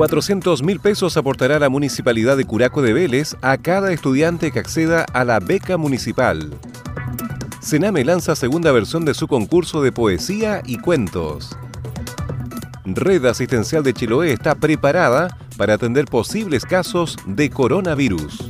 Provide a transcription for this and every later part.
400 mil pesos aportará la Municipalidad de Curaco de Vélez a cada estudiante que acceda a la beca municipal. Sename lanza segunda versión de su concurso de poesía y cuentos. Red Asistencial de Chiloé está preparada para atender posibles casos de coronavirus.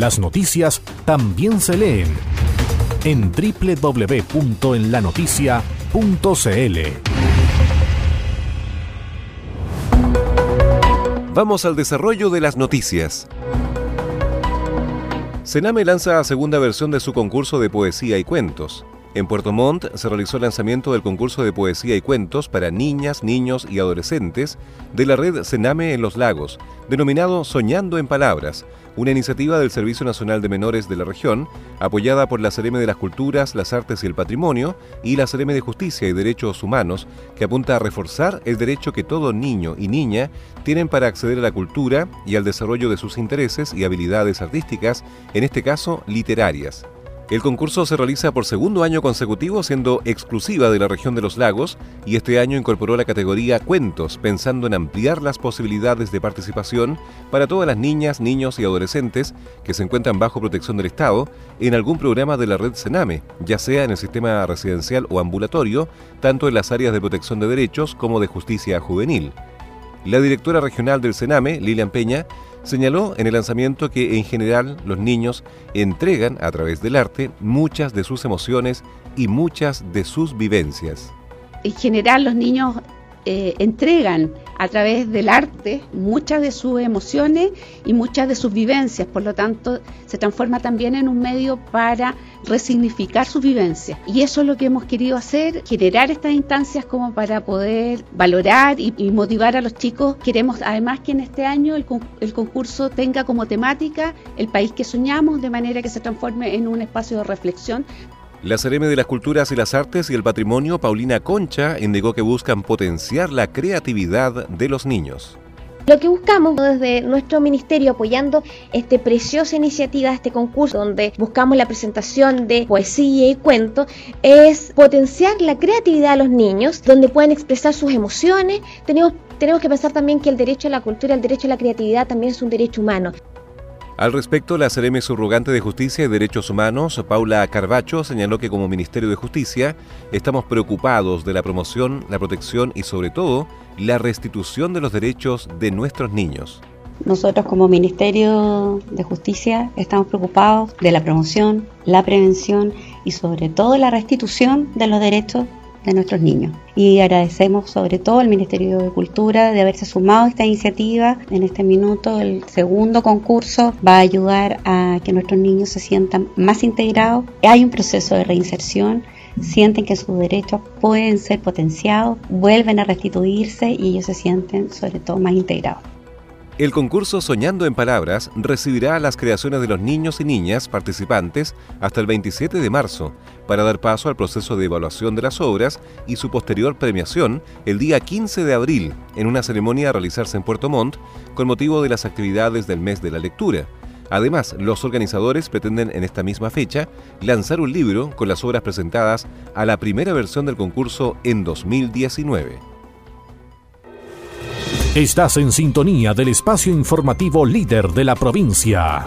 Las noticias también se leen en www.enlanoticia.cl. Vamos al desarrollo de las noticias. Sename lanza segunda versión de su concurso de poesía y cuentos. En Puerto Montt se realizó el lanzamiento del concurso de poesía y cuentos para niñas, niños y adolescentes de la red Sename en los Lagos, denominado Soñando en Palabras, una iniciativa del Servicio Nacional de Menores de la región, apoyada por la Cereme de las Culturas, las Artes y el Patrimonio y la Cereme de Justicia y Derechos Humanos, que apunta a reforzar el derecho que todo niño y niña tienen para acceder a la cultura y al desarrollo de sus intereses y habilidades artísticas, en este caso literarias. El concurso se realiza por segundo año consecutivo siendo exclusiva de la región de los lagos y este año incorporó la categoría cuentos pensando en ampliar las posibilidades de participación para todas las niñas, niños y adolescentes que se encuentran bajo protección del Estado en algún programa de la red Sename, ya sea en el sistema residencial o ambulatorio, tanto en las áreas de protección de derechos como de justicia juvenil. La directora regional del Sename, Lilian Peña, señaló en el lanzamiento que en general los niños entregan a través del arte muchas de sus emociones y muchas de sus vivencias. En general los niños eh, entregan a través del arte muchas de sus emociones y muchas de sus vivencias, por lo tanto se transforma también en un medio para resignificar sus vivencias. Y eso es lo que hemos querido hacer, generar estas instancias como para poder valorar y, motivar a los chicos. Queremos además que en este año el, el concurso tenga como temática el país que soñamos, de manera que se transforme en un espacio de reflexión la Cereme de las Culturas y las Artes y el Patrimonio, Paulina Concha, indicó que buscan potenciar la creatividad de los niños. Lo que buscamos desde nuestro ministerio apoyando esta preciosa iniciativa, este concurso donde buscamos la presentación de poesía y cuento, es potenciar la creatividad de los niños, donde pueden expresar sus emociones. Tenemos, tenemos que pensar también que el derecho a la cultura, el derecho a la creatividad también es un derecho humano. Al respecto, la Cereme Subrogante de Justicia y Derechos Humanos, Paula Carbacho, señaló que como Ministerio de Justicia estamos preocupados de la promoción, la protección y sobre todo la restitución de los derechos de nuestros niños. Nosotros como Ministerio de Justicia estamos preocupados de la promoción, la prevención y sobre todo la restitución de los derechos de nuestros niños. Y agradecemos sobre todo al Ministerio de Cultura de haberse sumado a esta iniciativa. En este minuto el segundo concurso va a ayudar a que nuestros niños se sientan más integrados. Hay un proceso de reinserción sienten que sus derechos pueden ser potenciados, vuelven a restituirse y ellos se sienten sobre todo más integrados. El concurso Soñando en Palabras recibirá las creaciones de los niños y niñas participantes hasta el 27 de marzo para dar paso al proceso de evaluación de las obras y su posterior premiación el día 15 de abril en una ceremonia a realizarse en Puerto Montt con motivo de las actividades del mes de la lectura. Además, los organizadores pretenden en esta misma fecha lanzar un libro con las obras presentadas a la primera versión del concurso en 2019. Estás en sintonía del espacio informativo líder de la provincia.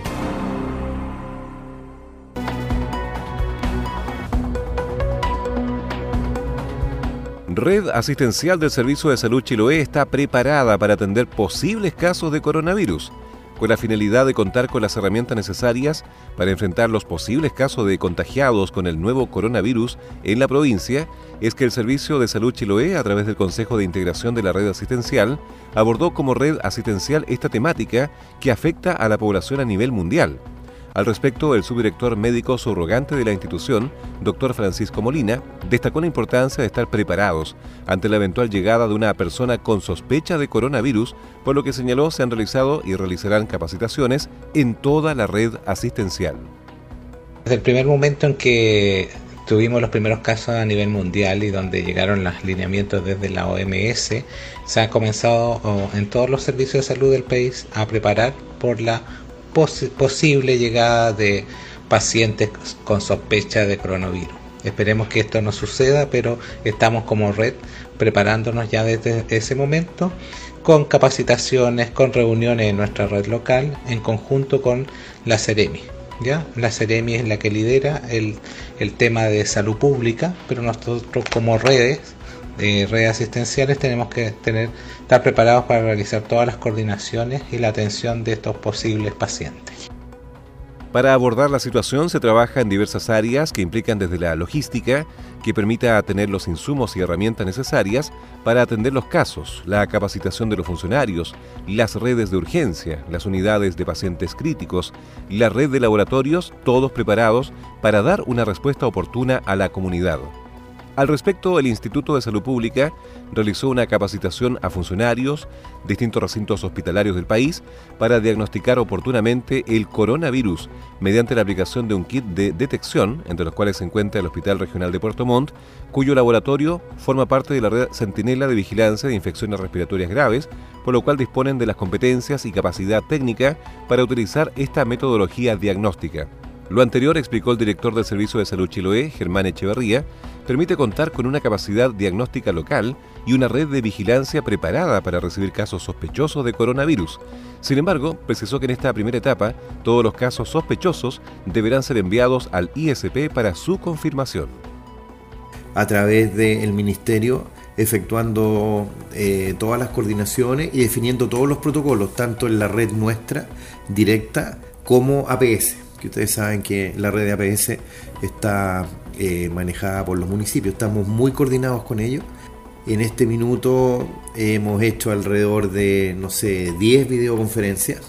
Red Asistencial del Servicio de Salud Chiloé está preparada para atender posibles casos de coronavirus, con la finalidad de contar con las herramientas necesarias para enfrentar los posibles casos de contagiados con el nuevo coronavirus en la provincia, es que el Servicio de Salud Chiloé, a través del Consejo de Integración de la Red Asistencial, abordó como red asistencial esta temática que afecta a la población a nivel mundial al respecto, el subdirector médico subrogante de la institución, doctor Francisco Molina, destacó la importancia de estar preparados ante la eventual llegada de una persona con sospecha de coronavirus, por lo que señaló se han realizado y realizarán capacitaciones en toda la red asistencial. Desde el primer momento en que tuvimos los primeros casos a nivel mundial y donde llegaron los lineamientos desde la OMS, se ha comenzado oh, en todos los servicios de salud del país a preparar por la posible llegada de pacientes con sospecha de coronavirus. Esperemos que esto no suceda, pero estamos como red preparándonos ya desde ese momento con capacitaciones, con reuniones en nuestra red local en conjunto con la Ceremi. ¿ya? La Ceremi es la que lidera el, el tema de salud pública, pero nosotros como redes de redes asistenciales tenemos que tener, estar preparados para realizar todas las coordinaciones y la atención de estos posibles pacientes. Para abordar la situación se trabaja en diversas áreas que implican desde la logística, que permita tener los insumos y herramientas necesarias para atender los casos, la capacitación de los funcionarios, las redes de urgencia, las unidades de pacientes críticos, la red de laboratorios, todos preparados para dar una respuesta oportuna a la comunidad. Al respecto, el Instituto de Salud Pública realizó una capacitación a funcionarios de distintos recintos hospitalarios del país para diagnosticar oportunamente el coronavirus mediante la aplicación de un kit de detección, entre los cuales se encuentra el Hospital Regional de Puerto Montt, cuyo laboratorio forma parte de la red Centinela de Vigilancia de Infecciones Respiratorias Graves, por lo cual disponen de las competencias y capacidad técnica para utilizar esta metodología diagnóstica. Lo anterior, explicó el director del Servicio de Salud Chiloé, Germán Echeverría, permite contar con una capacidad diagnóstica local y una red de vigilancia preparada para recibir casos sospechosos de coronavirus. Sin embargo, precisó que en esta primera etapa todos los casos sospechosos deberán ser enviados al ISP para su confirmación. A través del Ministerio efectuando eh, todas las coordinaciones y definiendo todos los protocolos, tanto en la red nuestra directa como APS que ustedes saben que la red de APS está eh, manejada por los municipios, estamos muy coordinados con ellos. En este minuto hemos hecho alrededor de, no sé, 10 videoconferencias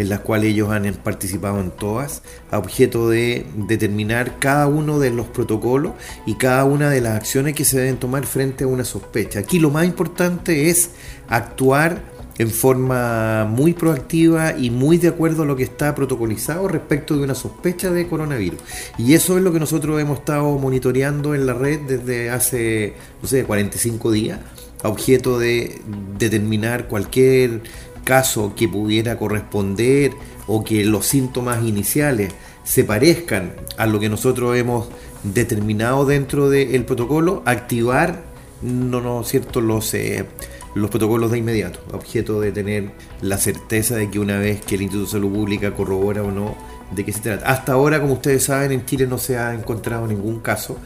en las cuales ellos han participado en todas, a objeto de determinar cada uno de los protocolos y cada una de las acciones que se deben tomar frente a una sospecha. Aquí lo más importante es actuar en forma muy proactiva y muy de acuerdo a lo que está protocolizado respecto de una sospecha de coronavirus. Y eso es lo que nosotros hemos estado monitoreando en la red desde hace, no sé, 45 días, objeto de determinar cualquier caso que pudiera corresponder o que los síntomas iniciales se parezcan a lo que nosotros hemos determinado dentro del protocolo, activar no, no cierto los eh, los protocolos de inmediato, objeto de tener la certeza de que una vez que el Instituto de Salud Pública corrobora o no de qué se trata. Hasta ahora, como ustedes saben, en Chile no se ha encontrado ningún caso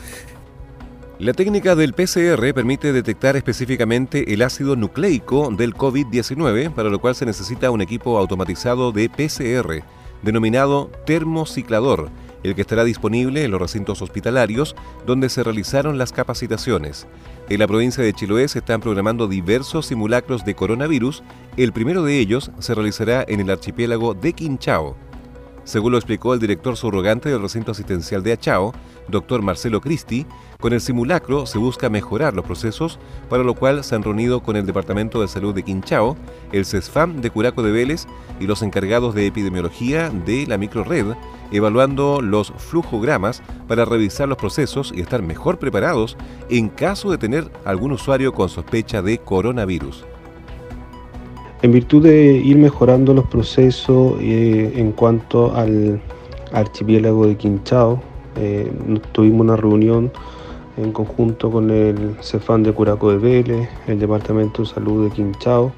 La técnica del PCR permite detectar específicamente el ácido nucleico del COVID-19, para lo cual se necesita un equipo automatizado de PCR, denominado termociclador, el que estará disponible en los recintos hospitalarios donde se realizaron las capacitaciones. En la provincia de Chiloé se están programando diversos simulacros de coronavirus. El primero de ellos se realizará en el archipiélago de Quinchao. Según lo explicó el director subrogante del recinto asistencial de Achao, doctor Marcelo Cristi, con el simulacro se busca mejorar los procesos, para lo cual se han reunido con el Departamento de Salud de Quinchao, el CESFAM de Curaco de Vélez y los encargados de epidemiología de la microred, evaluando los flujogramas para revisar los procesos y estar mejor preparados en caso de tener algún usuario con sospecha de coronavirus. En virtud de ir mejorando los procesos eh, en cuanto al archipiélago de Quinchao, eh, tuvimos una reunión en conjunto con el CEFAN de Curaco de Vélez, el Departamento de Salud de Quinchao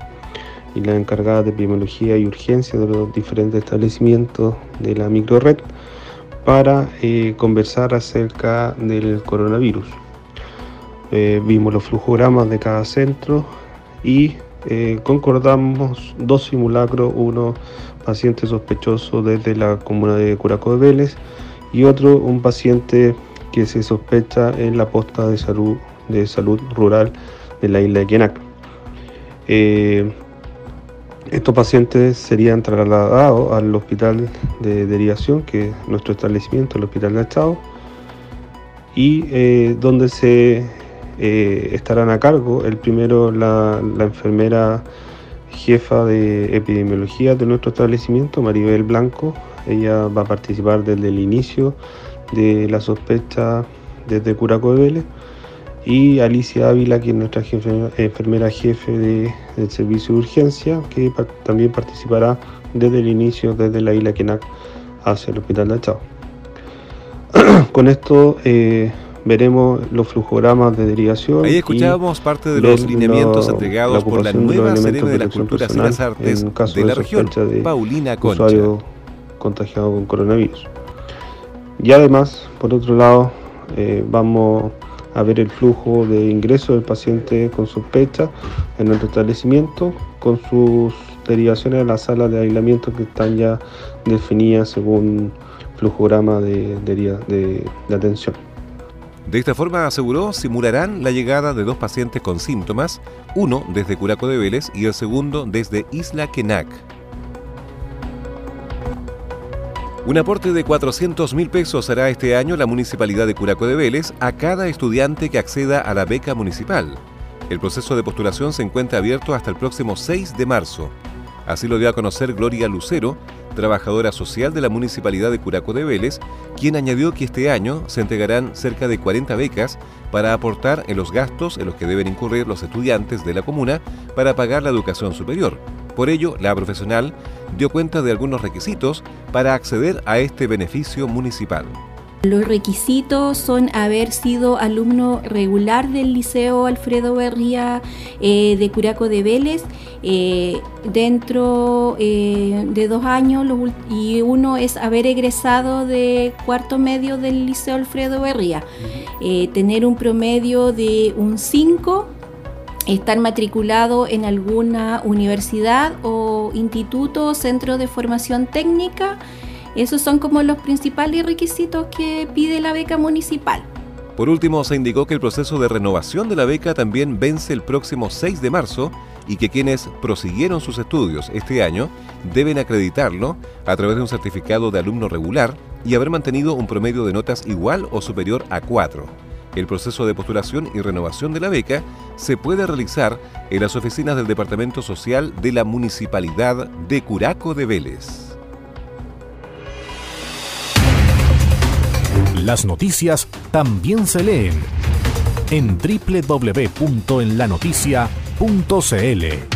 y la encargada de epidemiología y urgencia de los diferentes establecimientos de la microred para eh, conversar acerca del coronavirus. Eh, vimos los flujogramas de cada centro y eh, concordamos dos simulacros, uno paciente sospechoso desde la comuna de Curaco de Vélez y otro un paciente que se sospecha en la posta de salud, de salud rural de la isla de Quenac. Eh, estos pacientes serían trasladados al hospital de derivación, que es nuestro establecimiento, el hospital de Achao, y eh, donde se eh, estarán a cargo, el primero la, la, enfermera jefa de epidemiología de nuestro establecimiento, Maribel Blanco, ella va a participar desde el inicio de la sospecha desde Curaco de Vélez y Alicia Ávila, que es nuestra enfermera jefe de, del servicio de urgencia, que también participará desde el inicio, desde la isla Quenac hacia el hospital de Achao. Con esto eh, veremos los flujogramas de derivación. Ahí escuchábamos parte de los lineamientos entregados por la nueva Serena de las Culturas y las Artes de la región, de Paulina Concha. Contagiado con coronavirus. Y además, por otro lado, eh, vamos a ver el flujo de ingreso del paciente con sospecha en nuestro establecimiento con sus derivaciones a las salas de aislamiento que están ya definidas según flujograma de, de, de, atención. De esta forma, aseguró, simularán la llegada de dos pacientes con síntomas, uno desde Curaco de Vélez y el segundo desde Isla Quenac. Un aporte de 400 mil pesos hará este año la Municipalidad de Curaco de Vélez a cada estudiante que acceda a la beca municipal. El proceso de postulación se encuentra abierto hasta el próximo 6 de marzo. Así lo dio a conocer Gloria Lucero, trabajadora social de la Municipalidad de Curaco de Vélez, quien añadió que este año se entregarán cerca de 40 becas para aportar en los gastos en los que deben incurrir los estudiantes de la comuna para pagar la educación superior. Por ello, la profesional dio cuenta de algunos requisitos para acceder a este beneficio municipal. Los requisitos son haber sido alumno regular del Liceo Alfredo Berría eh, de Curaco de Vélez eh, dentro eh, de dos años y uno es haber egresado de cuarto medio del Liceo Alfredo Berría, tener un promedio de un 5 estar matriculado en alguna universidad o instituto, centro de formación técnica. Esos son como los principales requisitos que pide la beca municipal. Por último, se indicó que el proceso de renovación de la beca también vence el próximo 6 de marzo y que quienes prosiguieron sus estudios este año deben acreditarlo a través de un certificado de alumno regular y haber mantenido un promedio de notas igual o superior a 4. El proceso de postulación y renovación de la beca se puede realizar en las oficinas del Departamento Social de la Municipalidad de Curaco de Vélez. Las noticias también se leen en www.enlanoticia.cl.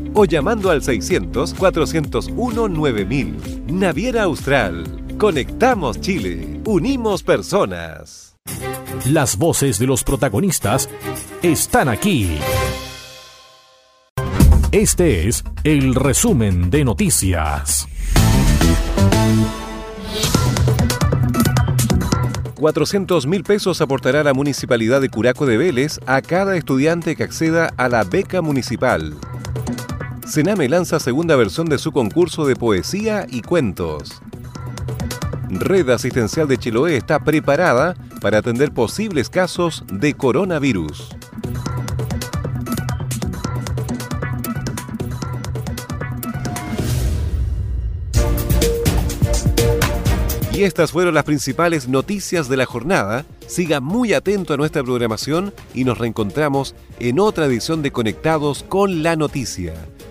o llamando al 600 401 9000. Naviera Austral. Conectamos Chile. Unimos personas. Las voces de los protagonistas están aquí. Este es el resumen de noticias. 400 mil pesos aportará la Municipalidad de Curaco de Vélez a cada estudiante que acceda a la beca municipal. Sename lanza segunda versión de su concurso de poesía y cuentos. Red Asistencial de Chiloé está preparada para atender posibles casos de coronavirus. Y estas fueron las principales noticias de la jornada. Siga muy atento a nuestra programación y nos reencontramos en otra edición de Conectados con la Noticia.